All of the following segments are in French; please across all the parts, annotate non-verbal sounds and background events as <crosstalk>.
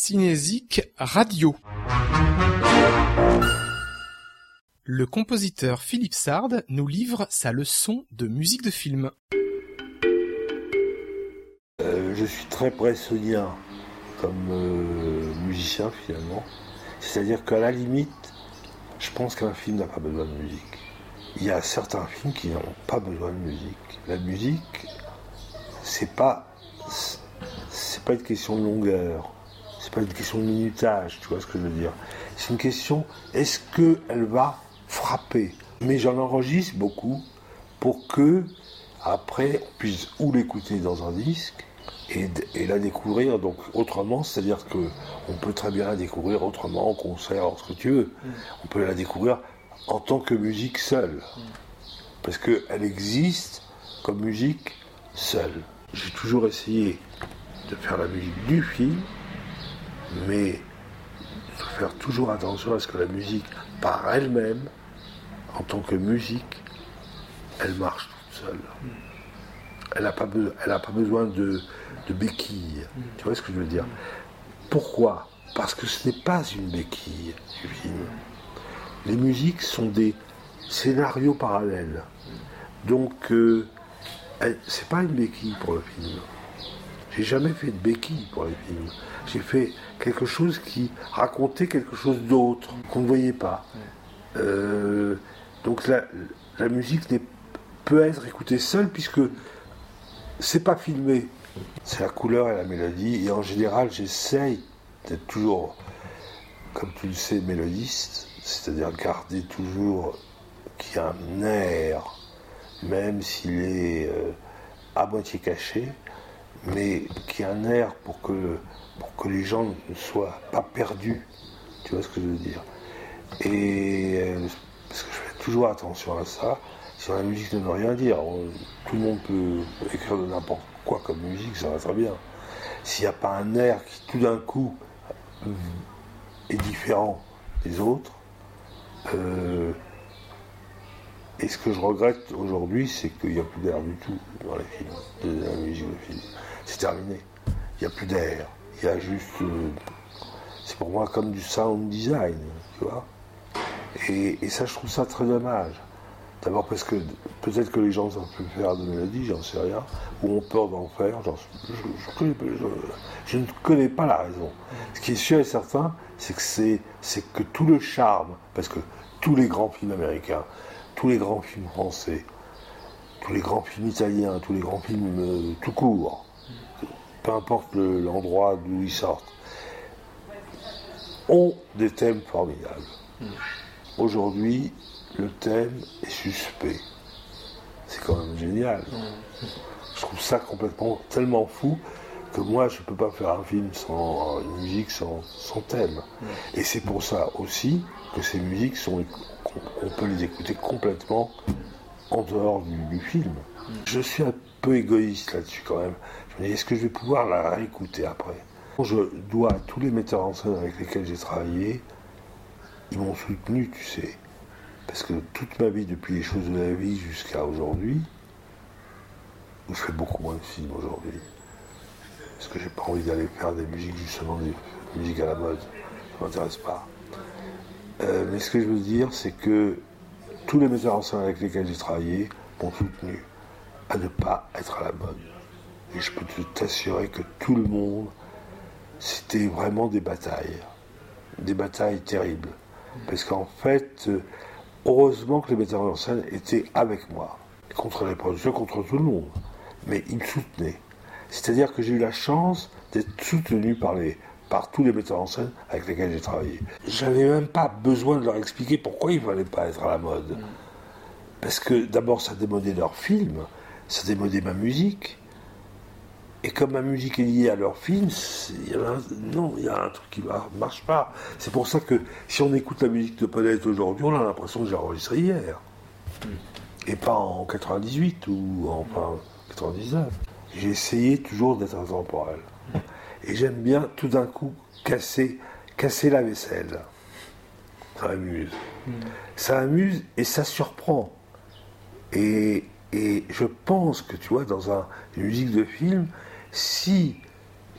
Cinésique Radio. Le compositeur Philippe Sard nous livre sa leçon de musique de film. Euh, je suis très bressonien comme euh, musicien finalement. C'est-à-dire qu'à la limite, je pense qu'un film n'a pas besoin de musique. Il y a certains films qui n'ont pas besoin de musique. La musique, c'est pas c'est pas une question de longueur, c'est pas une question de minutage, tu vois ce que je veux dire. C'est une question, est-ce qu'elle va frapper? Mais j'en enregistre beaucoup pour que, après, on puisse ou l'écouter dans un disque et, la découvrir donc autrement, c'est-à-dire que on peut très bien la découvrir autrement, en concert, en ce que tu veux. On peut la découvrir en tant que musique seule. Parce qu'elle existe comme musique seule. J'ai toujours essayé de faire la musique du film, mais il faut faire toujours attention à ce que la musique, par elle-même, en tant que musique, elle marche toute seule. Elle n'a pas, pas, besoin de, de béquilles. Tu vois ce que je veux dire? Pourquoi? Parce que ce n'est pas une béquille film. Les musiques sont des scénarios parallèles. Donc, euh, c'est pas une béquille pour le film. J'ai jamais fait de béquille pour les films. J'ai fait quelque chose qui racontait quelque chose d'autre, qu'on ne voyait pas. Euh, donc la, la musique peut être écoutée seule puisque c'est pas filmé. C'est la couleur et la mélodie. Et en général, j'essaye d'être toujours, comme tu le sais, mélodiste. C'est-à-dire garder toujours qu'il y a un air, même s'il est euh, à moitié caché mais qui a un air pour que, pour que les gens ne soient pas perdus. Tu vois ce que je veux dire? Et euh, parce que je fais toujours attention à ça. Si la musique ne veut rien dire, tout le monde peut écrire de n'importe quoi comme musique, ça va très bien. S'il n'y a pas un air qui tout d'un coup euh, est différent des autres, euh, et ce que je regrette aujourd'hui, c'est qu'il n'y a plus d'air du tout dans les films, de la musique de film c'est terminé. Il n'y a plus d'air. Il y a juste. Euh, c'est pour moi comme du sound design, tu vois. Et, ça, je trouve ça très dommage. D'abord parce que peut-être que les gens ne savent plus faire de mélodie, j'en sais rien, ou ont peur d'en faire, je, je, ne connais pas la raison. Ce qui est sûr et certain, c'est que c'est que tout le charme, parce que tous les grands films américains, tous les grands films français, tous les grands films italiens, tous les grands films euh, tout court, peu importe l'endroit d'où ils sortent, ont des thèmes formidables. Hmm. Aujourd'hui, le thème est suspect. C'est quand même génial. Hmm. Je trouve ça complètement tellement fou que moi je ne peux pas faire un film sans une musique sans, thème. Et c'est pour ça aussi que ces musiques sont on peut les écouter complètement en dehors du film. Je suis un peu égoïste là-dessus quand même. Je me dis, est-ce que je vais pouvoir la réécouter après? Je dois à tous les metteurs en scène avec lesquels j'ai travaillé, ils m'ont soutenu, tu sais. Parce que toute ma vie, depuis les choses de la vie jusqu'à aujourd'hui, je fais beaucoup moins de films aujourd'hui. Parce que j'ai pas envie d'aller faire des musiques, justement, des musiques à la mode. Ça m'intéresse pas. Euh, mais ce que je veux dire, c'est que tous les metteurs en scène avec lesquels j'ai travaillé m'ont soutenu à ne pas être à la mode. Et je peux t'assurer que tout le monde, c'était vraiment des batailles. Des batailles terribles. Parce qu'en fait, heureusement que les metteurs en scène étaient avec moi. Contre les producteurs, contre tout le monde. Mais ils me soutenaient. C'est-à-dire que j'ai eu la chance d'être soutenu par, les, par tous les metteurs en scène avec lesquels j'ai travaillé. J'avais même pas besoin de leur expliquer pourquoi il ne fallait pas être à la mode. Parce que d'abord, ça démodait leurs films, ça démodait ma musique. Et comme ma musique est liée à leur film, il y a un, non, il y a un truc qui ne marche pas. C'est pour ça que si on écoute la musique de Paulette aujourd'hui, on a l'impression que j'ai enregistré hier. Et pas en 98 ou en 99. J'ai essayé toujours d'être intemporel. Et j'aime bien tout d'un coup casser, casser la vaisselle. Ça amuse. Mm. Ça amuse et ça surprend. Et, et je pense que, tu vois, dans un, une musique de film, si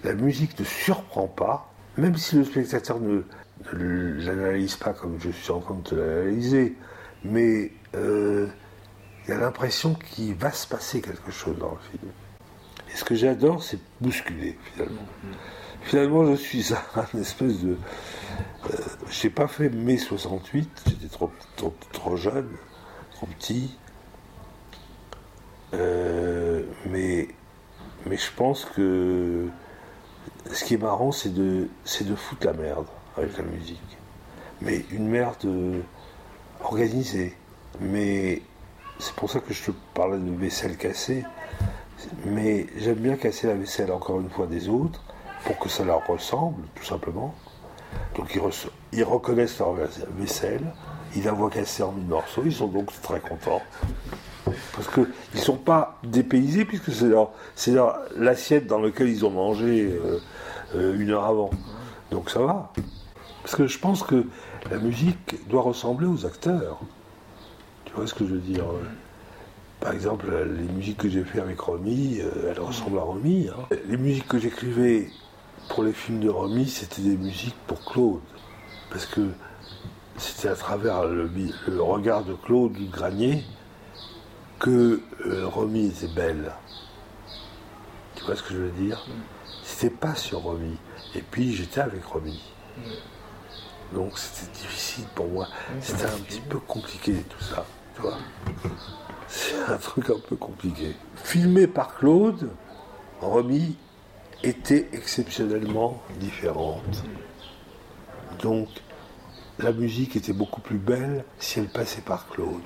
la musique ne surprend pas, même si le spectateur ne, l'analyse pas comme je suis en train de l'analyser, mais euh, il y a l'impression qu'il va se passer quelque chose dans le film. Et ce que j'adore, c'est bousculer, finalement. Finalement, je suis un <laughs> espèce de. Euh, je n'ai pas fait mai 68, j'étais trop, trop, jeune, trop petit. Euh, mais, mais je pense que ce qui est marrant, c'est de, de foutre la merde avec la musique. Mais une merde euh, organisée. Mais c'est pour ça que je te parlais de vaisselle cassée. Mais j'aime bien casser la vaisselle encore une fois des autres pour que ça leur ressemble, tout simplement. Donc ils, reconnaissent leur vaisselle, ils la voient casser en mille morceaux, ils sont donc très contents. Parce qu'ils ne sont pas dépaysés, puisque c'est l'assiette dans laquelle ils ont mangé euh, euh, une heure avant. Donc ça va. Parce que je pense que la musique doit ressembler aux acteurs. Tu vois ce que je veux dire Par exemple, les musiques que j'ai fait avec Romy, euh, elles ressemblent à Romy. Hein. Les musiques que j'écrivais pour les films de Romy, c'était des musiques pour Claude. Parce que c'était à travers le, regard de Claude Granier que euh, Romy était belle. Tu vois ce que je veux dire? C'était pas sur Romy. Et puis j'étais avec Romy. Donc c'était difficile pour moi. C'était un petit peu compliqué tout ça. C'est un truc un peu compliqué. Filmé par Claude, Romy était exceptionnellement différente. Donc, la musique était beaucoup plus belle si elle passait par Claude.